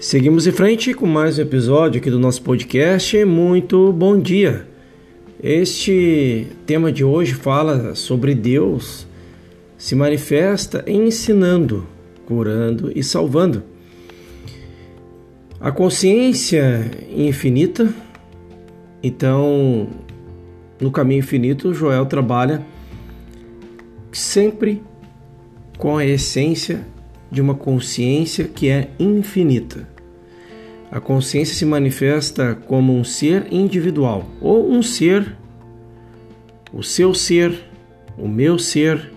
Seguimos em frente com mais um episódio aqui do nosso podcast. Muito bom dia. Este tema de hoje fala sobre Deus se manifesta ensinando, curando e salvando. A consciência infinita, então, no caminho infinito, Joel trabalha sempre com a essência de uma consciência que é infinita. A consciência se manifesta como um ser individual ou um ser, o seu ser, o meu ser.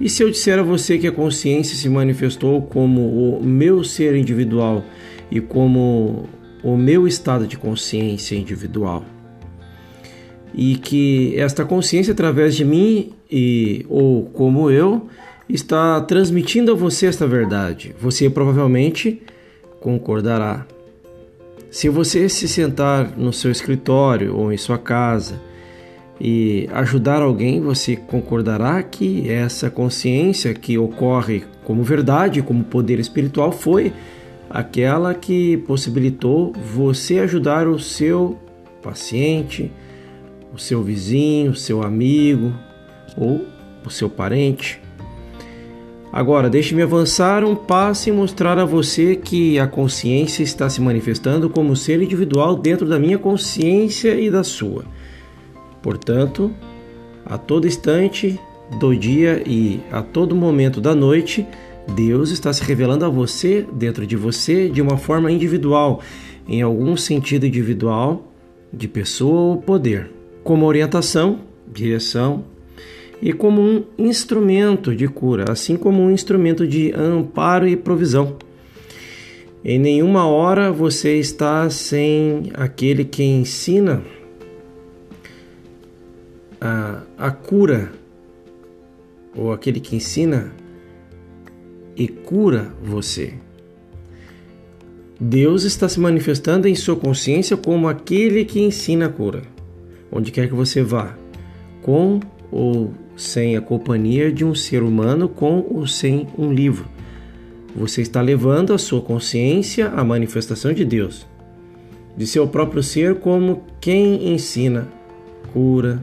E se eu disser a você que a consciência se manifestou como o meu ser individual e como o meu estado de consciência individual? E que esta consciência, através de mim e ou como eu, está transmitindo a você esta verdade. Você provavelmente concordará. Se você se sentar no seu escritório ou em sua casa e ajudar alguém, você concordará que essa consciência que ocorre como verdade, como poder espiritual, foi aquela que possibilitou você ajudar o seu paciente, o seu vizinho, o seu amigo ou o seu parente. Agora, deixe-me avançar um passo e mostrar a você que a consciência está se manifestando como ser individual dentro da minha consciência e da sua. Portanto, a todo instante do dia e a todo momento da noite, Deus está se revelando a você, dentro de você, de uma forma individual, em algum sentido individual, de pessoa ou poder, como orientação, direção, e como um instrumento de cura, assim como um instrumento de amparo e provisão. Em nenhuma hora você está sem aquele que ensina a, a cura, ou aquele que ensina e cura você. Deus está se manifestando em sua consciência como aquele que ensina a cura, onde quer que você vá, com ou sem a companhia de um ser humano com ou sem um livro. Você está levando a sua consciência à manifestação de Deus, de seu próprio ser, como quem ensina, cura,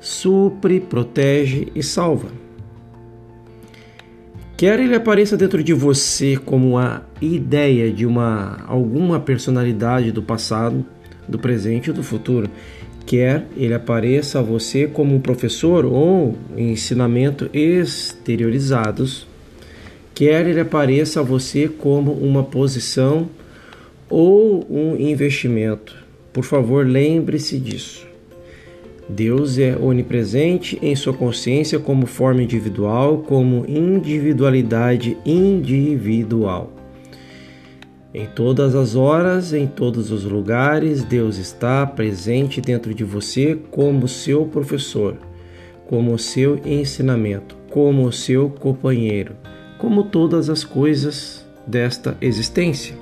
supre, protege e salva. Quer ele apareça dentro de você como a ideia de uma alguma personalidade do passado, do presente ou do futuro, quer ele apareça a você como um professor ou ensinamento exteriorizados, quer ele apareça a você como uma posição ou um investimento. Por favor, lembre-se disso. Deus é onipresente em sua consciência como forma individual, como individualidade individual. Em todas as horas, em todos os lugares, Deus está presente dentro de você como seu professor, como seu ensinamento, como seu companheiro, como todas as coisas desta existência.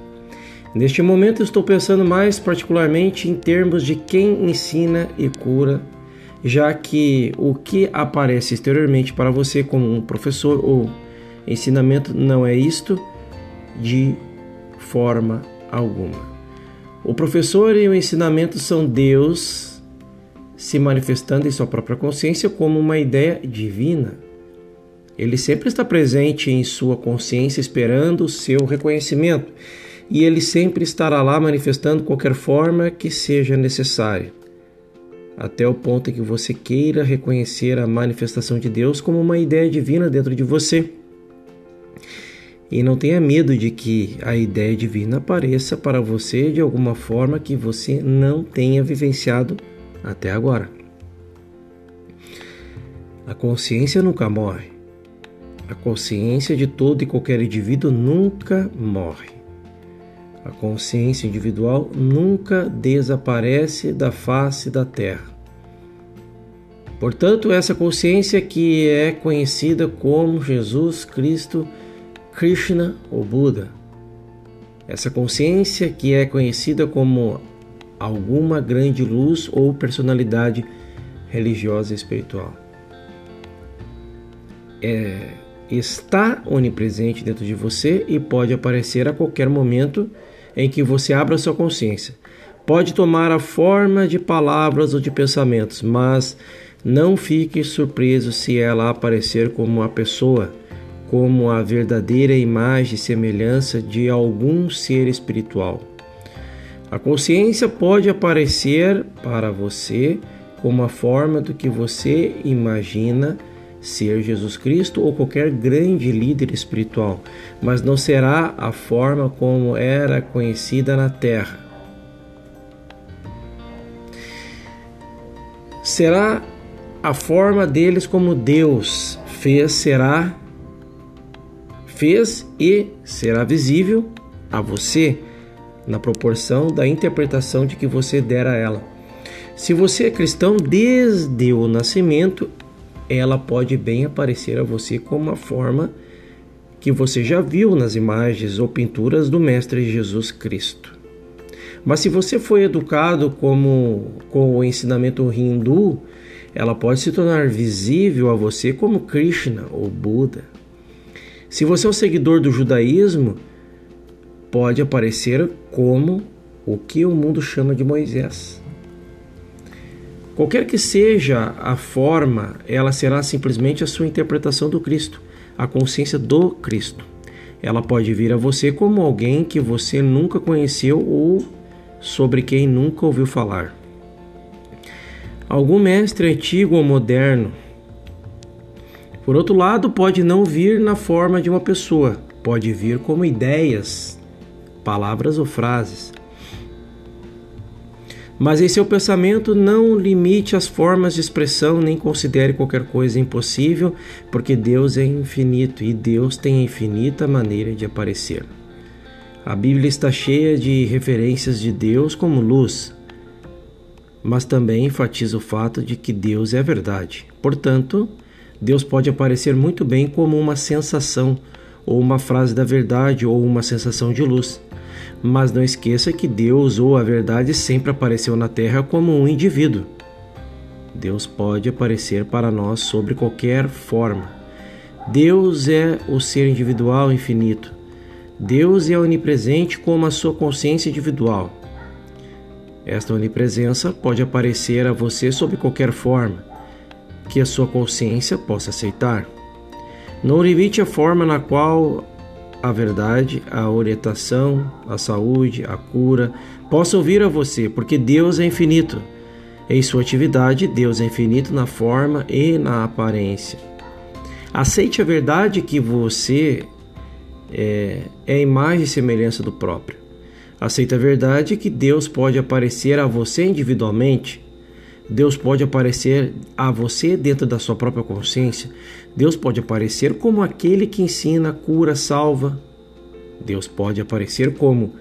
Neste momento estou pensando mais particularmente em termos de quem ensina e cura, já que o que aparece exteriormente para você como um professor ou ensinamento não é isto de forma alguma. O professor e o ensinamento são Deus se manifestando em sua própria consciência como uma ideia divina. Ele sempre está presente em sua consciência esperando o seu reconhecimento e ele sempre estará lá manifestando qualquer forma que seja necessária, até o ponto em que você queira reconhecer a manifestação de Deus como uma ideia divina dentro de você. E não tenha medo de que a ideia divina apareça para você de alguma forma que você não tenha vivenciado até agora. A consciência nunca morre. A consciência de todo e qualquer indivíduo nunca morre. A consciência individual nunca desaparece da face da Terra. Portanto, essa consciência que é conhecida como Jesus Cristo Krishna ou Buda. Essa consciência que é conhecida como alguma grande luz ou personalidade religiosa e espiritual. É, está onipresente dentro de você e pode aparecer a qualquer momento em que você abra sua consciência. Pode tomar a forma de palavras ou de pensamentos, mas não fique surpreso se ela aparecer como uma pessoa, como a verdadeira imagem e semelhança de algum ser espiritual. A consciência pode aparecer para você como a forma do que você imagina ser Jesus Cristo ou qualquer grande líder espiritual, mas não será a forma como era conhecida na terra. Será a forma deles como Deus fez, será fez e será visível a você na proporção da interpretação de que você der a ela. Se você é cristão desde o nascimento, ela pode bem aparecer a você como uma forma que você já viu nas imagens ou pinturas do Mestre Jesus Cristo. Mas se você foi educado como com o ensinamento hindu, ela pode se tornar visível a você como Krishna ou Buda. Se você é um seguidor do judaísmo, pode aparecer como o que o mundo chama de Moisés. Qualquer que seja a forma, ela será simplesmente a sua interpretação do Cristo, a consciência do Cristo. Ela pode vir a você como alguém que você nunca conheceu ou sobre quem nunca ouviu falar. Algum mestre antigo ou moderno. Por outro lado, pode não vir na forma de uma pessoa, pode vir como ideias, palavras ou frases. Mas em seu pensamento não limite as formas de expressão nem considere qualquer coisa impossível, porque Deus é infinito e Deus tem infinita maneira de aparecer. A Bíblia está cheia de referências de Deus como luz, mas também enfatiza o fato de que Deus é verdade. Portanto, Deus pode aparecer muito bem como uma sensação, ou uma frase da verdade, ou uma sensação de luz. Mas não esqueça que Deus ou a verdade sempre apareceu na Terra como um indivíduo. Deus pode aparecer para nós sobre qualquer forma. Deus é o ser individual infinito. Deus é onipresente como a sua consciência individual. Esta onipresença pode aparecer a você sob qualquer forma que a sua consciência possa aceitar. Não limite a forma na qual a verdade, a orientação, a saúde, a cura possam vir a você, porque Deus é infinito. Em sua atividade, Deus é infinito na forma e na aparência. Aceite a verdade que você é, é a imagem e semelhança do próprio. Aceite a verdade que Deus pode aparecer a você individualmente. Deus pode aparecer a você dentro da sua própria consciência. Deus pode aparecer como aquele que ensina, cura, salva. Deus pode aparecer como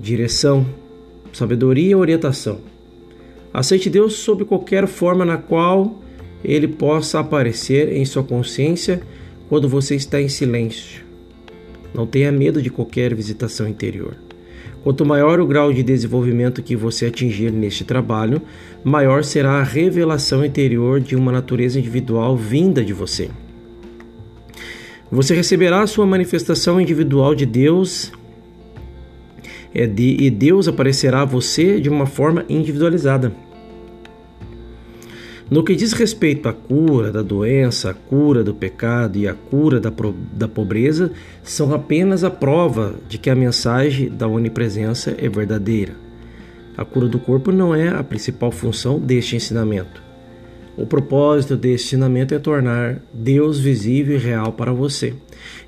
direção, sabedoria e orientação. Aceite Deus sob qualquer forma na qual ele possa aparecer em sua consciência quando você está em silêncio. Não tenha medo de qualquer visitação interior. Quanto maior o grau de desenvolvimento que você atingir neste trabalho, maior será a revelação interior de uma natureza individual vinda de você. Você receberá a sua manifestação individual de Deus é e Deus aparecerá a você de uma forma individualizada. No que diz respeito à cura da doença, a cura do pecado e a cura da, da pobreza, são apenas a prova de que a mensagem da onipresença é verdadeira. A cura do corpo não é a principal função deste ensinamento. O propósito deste ensinamento é tornar Deus visível e real para você,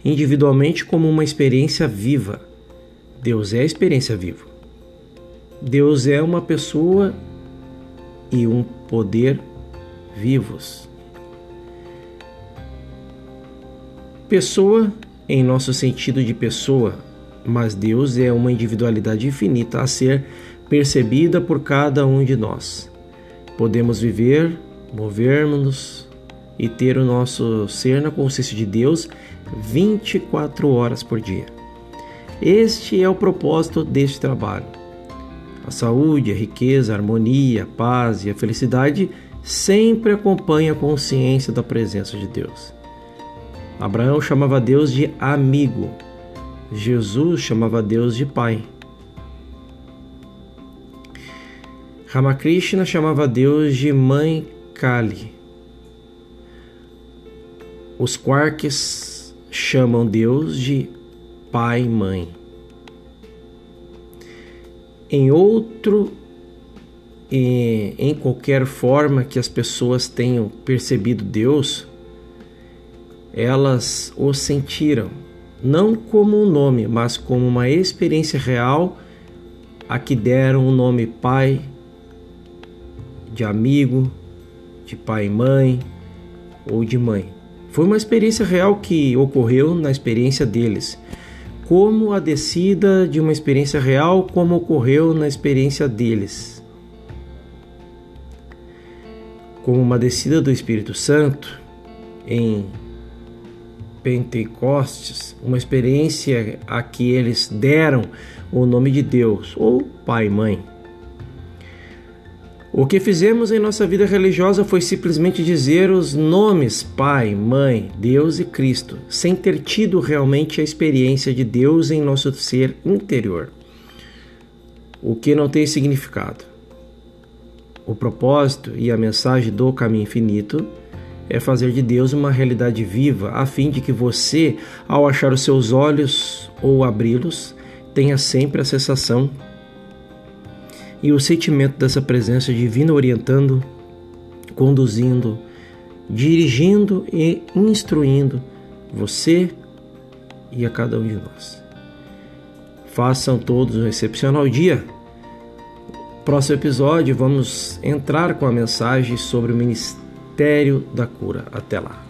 individualmente como uma experiência viva. Deus é experiência viva. Deus é uma pessoa e um poder vivos. Pessoa em nosso sentido de pessoa, mas Deus é uma individualidade infinita a ser percebida por cada um de nós. Podemos viver, movermos-nos e ter o nosso ser na consciência de Deus 24 horas por dia. Este é o propósito deste trabalho. A saúde, a riqueza, a harmonia, a paz e a felicidade sempre acompanha a consciência da presença de Deus. Abraão chamava Deus de amigo. Jesus chamava Deus de pai. Ramakrishna chamava Deus de mãe Kali. Os quarks chamam Deus de pai mãe. Em outro em qualquer forma que as pessoas tenham percebido Deus, elas o sentiram, não como um nome, mas como uma experiência real a que deram o nome pai, de amigo, de pai e mãe ou de mãe. Foi uma experiência real que ocorreu na experiência deles, como a descida de uma experiência real, como ocorreu na experiência deles. Como uma descida do Espírito Santo em Pentecostes, uma experiência a que eles deram o nome de Deus, ou Pai e Mãe. O que fizemos em nossa vida religiosa foi simplesmente dizer os nomes Pai, Mãe, Deus e Cristo, sem ter tido realmente a experiência de Deus em nosso ser interior. O que não tem significado. O propósito e a mensagem do caminho infinito é fazer de Deus uma realidade viva, a fim de que você, ao achar os seus olhos ou abri-los, tenha sempre a sensação e o sentimento dessa presença divina orientando, conduzindo, dirigindo e instruindo você e a cada um de nós. Façam todos um excepcional dia. Próximo episódio, vamos entrar com a mensagem sobre o ministério da cura. Até lá.